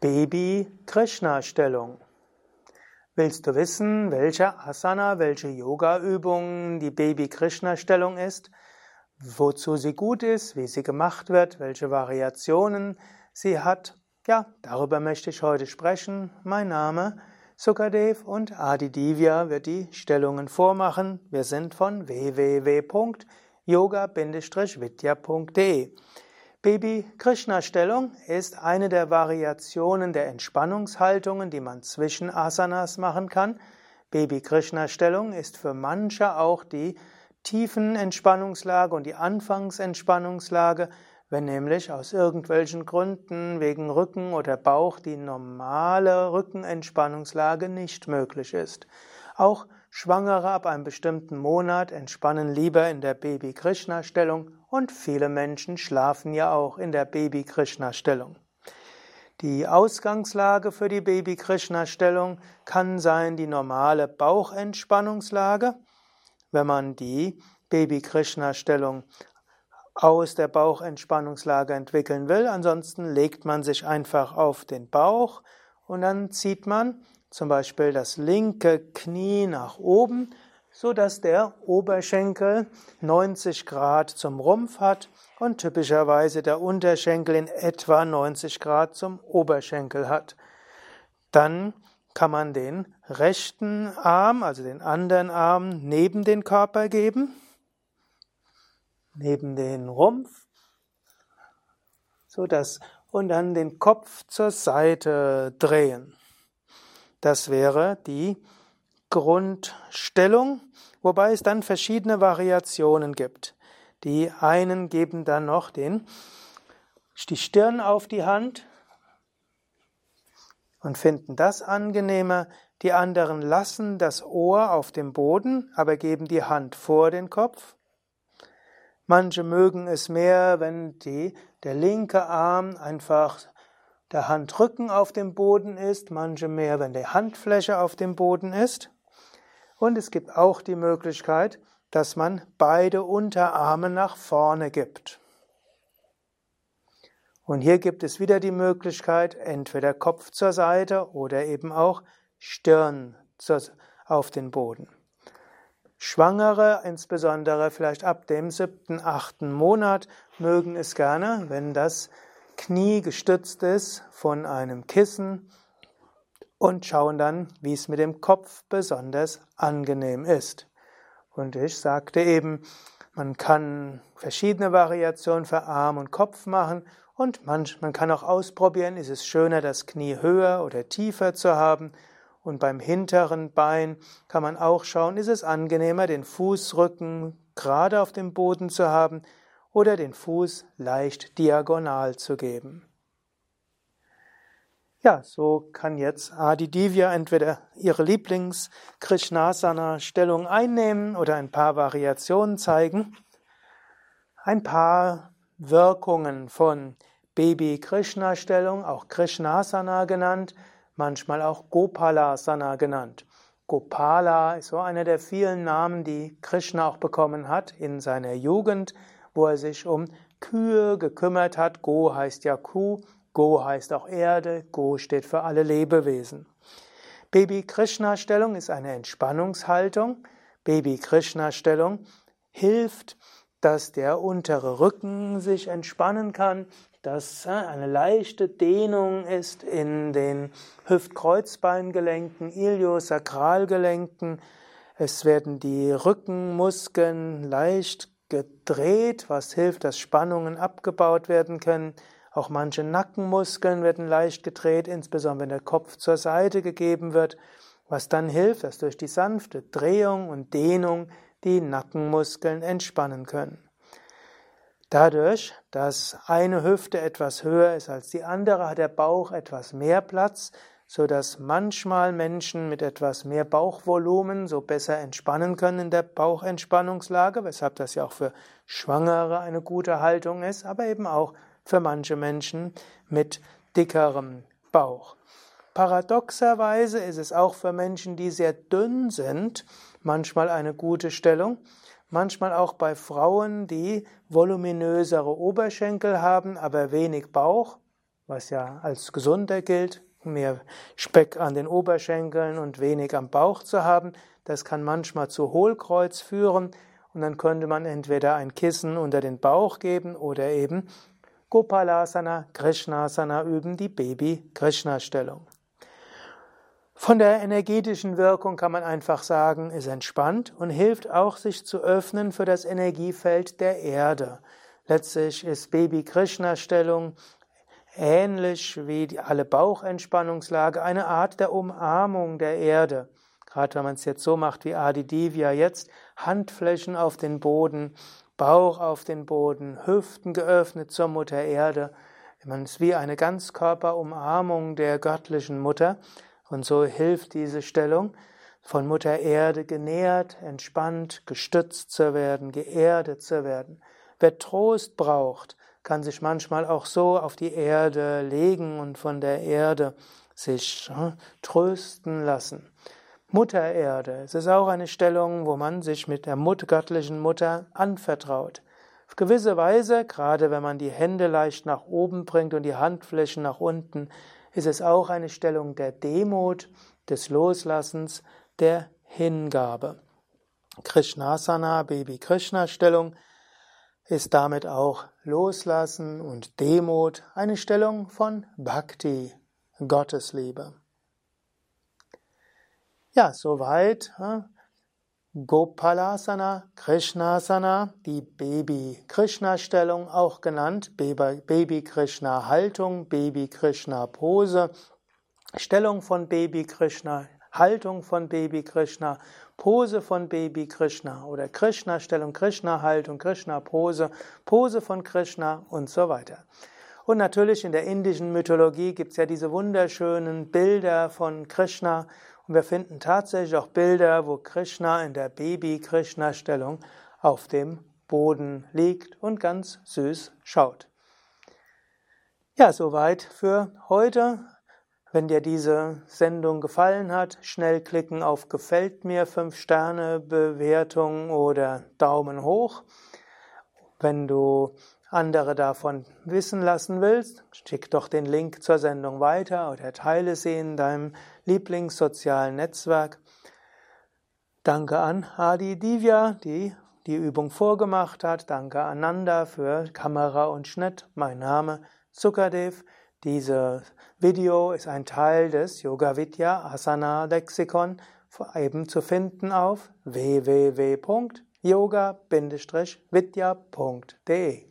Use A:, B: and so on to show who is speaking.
A: Baby-Krishna-Stellung. Willst du wissen, welche Asana, welche Yoga-Übung die Baby-Krishna-Stellung ist, wozu sie gut ist, wie sie gemacht wird, welche Variationen sie hat? Ja, darüber möchte ich heute sprechen. Mein Name Sukadev und Adi Divya wird die Stellungen vormachen. Wir sind von www.yoga-vidya.de. Baby-Krishna-Stellung ist eine der Variationen der Entspannungshaltungen, die man zwischen Asanas machen kann. Baby-Krishna-Stellung ist für manche auch die tiefen Entspannungslage und die Anfangsentspannungslage, wenn nämlich aus irgendwelchen Gründen wegen Rücken oder Bauch die normale Rückenentspannungslage nicht möglich ist. Auch Schwangere ab einem bestimmten Monat entspannen lieber in der Baby-Krishna-Stellung und viele Menschen schlafen ja auch in der Baby-Krishna-Stellung. Die Ausgangslage für die Baby-Krishna-Stellung kann sein die normale Bauchentspannungslage. Wenn man die Baby-Krishna-Stellung aus der Bauchentspannungslage entwickeln will, ansonsten legt man sich einfach auf den Bauch und dann zieht man zum Beispiel das linke Knie nach oben, so dass der Oberschenkel 90 Grad zum Rumpf hat und typischerweise der Unterschenkel in etwa 90 Grad zum Oberschenkel hat. Dann kann man den rechten Arm, also den anderen Arm, neben den Körper geben, neben den Rumpf, so dass und dann den Kopf zur Seite drehen. Das wäre die Grundstellung, wobei es dann verschiedene Variationen gibt. Die einen geben dann noch den, die Stirn auf die Hand und finden das angenehmer. Die anderen lassen das Ohr auf dem Boden, aber geben die Hand vor den Kopf. Manche mögen es mehr, wenn die, der linke Arm einfach der Handrücken auf dem Boden ist, manche mehr, wenn die Handfläche auf dem Boden ist. Und es gibt auch die Möglichkeit, dass man beide Unterarme nach vorne gibt. Und hier gibt es wieder die Möglichkeit, entweder Kopf zur Seite oder eben auch Stirn auf den Boden. Schwangere, insbesondere vielleicht ab dem siebten, achten Monat, mögen es gerne, wenn das Knie gestützt ist von einem Kissen und schauen dann, wie es mit dem Kopf besonders angenehm ist. Und ich sagte eben, man kann verschiedene Variationen für Arm und Kopf machen und man, man kann auch ausprobieren, ist es schöner, das Knie höher oder tiefer zu haben. Und beim hinteren Bein kann man auch schauen, ist es angenehmer, den Fußrücken gerade auf dem Boden zu haben oder den Fuß leicht diagonal zu geben. Ja, so kann jetzt Adi Divya entweder ihre Lieblings-Krishnasana-Stellung einnehmen oder ein paar Variationen zeigen. Ein paar Wirkungen von Baby-Krishna-Stellung, auch Krishnasana genannt, manchmal auch Gopalasana genannt. Gopala ist so einer der vielen Namen, die Krishna auch bekommen hat in seiner Jugend wo er sich um Kühe gekümmert hat. Go heißt ja Kuh, Go heißt auch Erde, Go steht für alle Lebewesen. Baby-Krishna-Stellung ist eine Entspannungshaltung. Baby-Krishna-Stellung hilft, dass der untere Rücken sich entspannen kann, dass äh, eine leichte Dehnung ist in den Hüft-Kreuzbeingelenken, Iliosakralgelenken. Es werden die Rückenmuskeln leicht gedreht, was hilft, dass Spannungen abgebaut werden können. Auch manche Nackenmuskeln werden leicht gedreht, insbesondere wenn der Kopf zur Seite gegeben wird, was dann hilft, dass durch die sanfte Drehung und Dehnung die Nackenmuskeln entspannen können. Dadurch, dass eine Hüfte etwas höher ist als die andere, hat der Bauch etwas mehr Platz, so dass manchmal Menschen mit etwas mehr Bauchvolumen so besser entspannen können in der Bauchentspannungslage, weshalb das ja auch für Schwangere eine gute Haltung ist, aber eben auch für manche Menschen mit dickerem Bauch. Paradoxerweise ist es auch für Menschen, die sehr dünn sind, manchmal eine gute Stellung, manchmal auch bei Frauen, die voluminösere Oberschenkel haben, aber wenig Bauch, was ja als gesunder gilt, mehr Speck an den Oberschenkeln und wenig am Bauch zu haben. Das kann manchmal zu Hohlkreuz führen und dann könnte man entweder ein Kissen unter den Bauch geben oder eben Gopalasana, Krishnasana üben, die Baby-Krishna-Stellung. Von der energetischen Wirkung kann man einfach sagen, ist entspannt und hilft auch, sich zu öffnen für das Energiefeld der Erde. Letztlich ist Baby-Krishna-Stellung ähnlich wie alle Bauchentspannungslage eine Art der Umarmung der Erde. Gerade wenn man es jetzt so macht wie Adi Divya jetzt, Handflächen auf den Boden, Bauch auf den Boden, Hüften geöffnet zur Mutter Erde. Man ist wie eine Ganzkörperumarmung der göttlichen Mutter. Und so hilft diese Stellung, von Mutter Erde genährt, entspannt, gestützt zu werden, geerdet zu werden. Wer Trost braucht, kann sich manchmal auch so auf die Erde legen und von der Erde sich hm, trösten lassen. Mutter Erde, es ist auch eine Stellung, wo man sich mit der göttlichen Mutter anvertraut. Auf gewisse Weise, gerade wenn man die Hände leicht nach oben bringt und die Handflächen nach unten, ist es auch eine Stellung der Demut, des Loslassens, der Hingabe. Krishnasana, Baby-Krishna-Stellung, ist damit auch Loslassen und Demut eine Stellung von Bhakti, Gottesliebe. Ja, soweit Gopalasana, Krishnasana, die Baby-Krishna-Stellung, auch genannt Baby-Krishna-Haltung, Baby-Krishna-Pose, Stellung von Baby-Krishna, Haltung von Baby-Krishna, Pose von Baby Krishna oder Krishna-Stellung, Krishna-Haltung, Krishna-Pose, Pose von Krishna und so weiter. Und natürlich in der indischen Mythologie gibt es ja diese wunderschönen Bilder von Krishna und wir finden tatsächlich auch Bilder, wo Krishna in der Baby-Krishna-Stellung auf dem Boden liegt und ganz süß schaut. Ja, soweit für heute. Wenn dir diese Sendung gefallen hat, schnell klicken auf Gefällt mir, 5 Sterne Bewertung oder Daumen hoch. Wenn du andere davon wissen lassen willst, schick doch den Link zur Sendung weiter oder teile sie in deinem Lieblingssozialen Netzwerk. Danke an Adi Divya, die die Übung vorgemacht hat. Danke Ananda für Kamera und Schnitt. Mein Name Sukadev. Dieses Video ist ein Teil des Yoga Vidya Asana Lexikon, eben zu finden auf www.yoga-vidya.de.